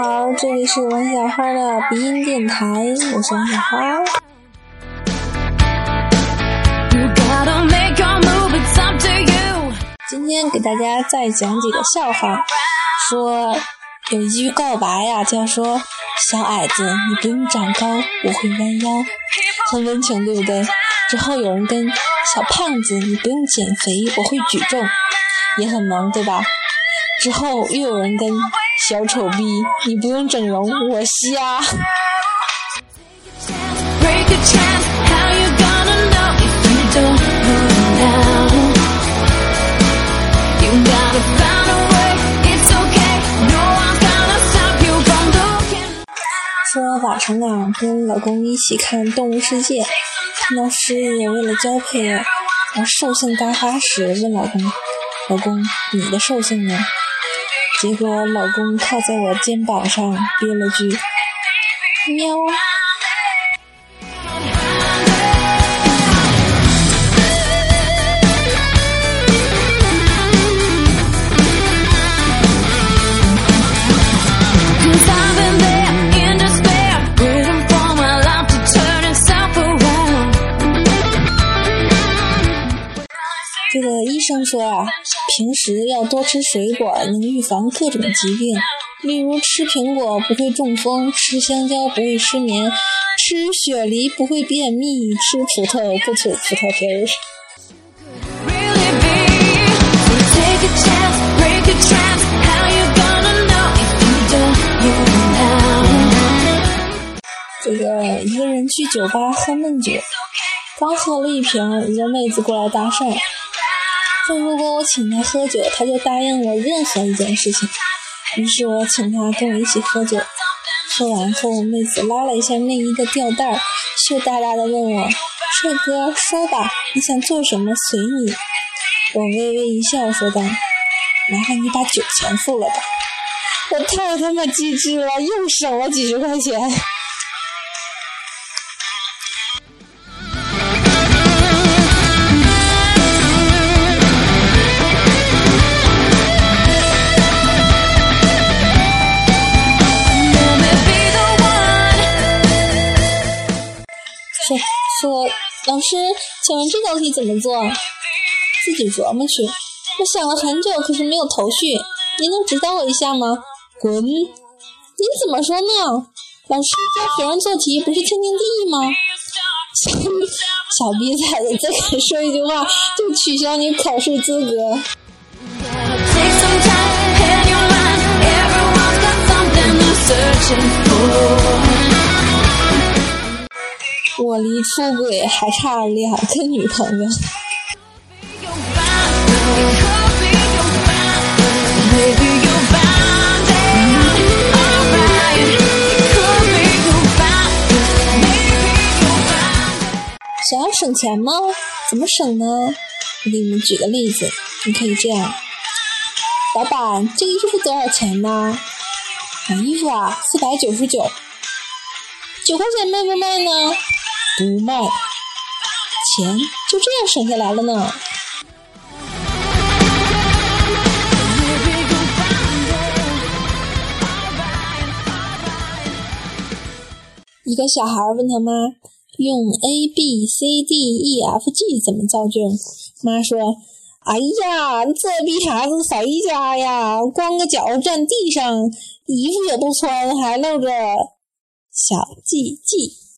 好这里是王小花的鼻音电台，我是王小花。今天给大家再讲几个笑话，说有一句告白呀，叫说小矮子你不用长高，我会弯腰，很温情，对不对？之后有人跟小胖子你不用减肥，我会举重，也很萌，对吧？之后又有人跟小丑逼，你不用整容，我瞎。说晚上啊，跟老公一起看《动物世界》，看到狮子为了交配而，兽性大发时，问老公：“老公，你的兽性呢？”结果老公靠在我肩膀上憋了句“喵”。生说啊，平时要多吃水果，能预防各种疾病。例如吃苹果不会中风，吃香蕉不会失眠，吃雪梨不会便秘，吃葡萄不吐葡萄皮儿。这个一个人去酒吧喝闷酒，刚喝了一瓶，一个妹子过来搭讪。说如果我请他喝酒，他就答应我任何一件事情。于是我请他跟我一起喝酒。喝完后，妹子拉了一下内衣的吊带，羞答答的问我：“帅哥，说吧，你想做什么？随你。”我微微一笑，说道：“麻烦你把酒钱付了吧。”我太他妈机智了，又省了几十块钱。说说，老师，请问这道题怎么做？自己琢磨去。我想了很久，可是没有头绪。您能指导我一下吗？滚！您怎么说呢？老师教学生做题不是天经地义吗？小逼崽子，再敢说一句话，就取消你考试资格。我离出轨还差两个女朋友。想要省钱吗？怎么省呢？我给你们举个例子，你可以这样：老板，这个衣服多少钱呢？买衣服啊，四百九十九，九块钱卖不卖呢？不卖，钱就这样省下来了呢。一个小孩问他妈：“用 A B C D E F G 怎么造句？”妈说：“哎呀，这逼孩子谁家呀，光个脚站地上，衣服也不穿，还露着小鸡鸡。”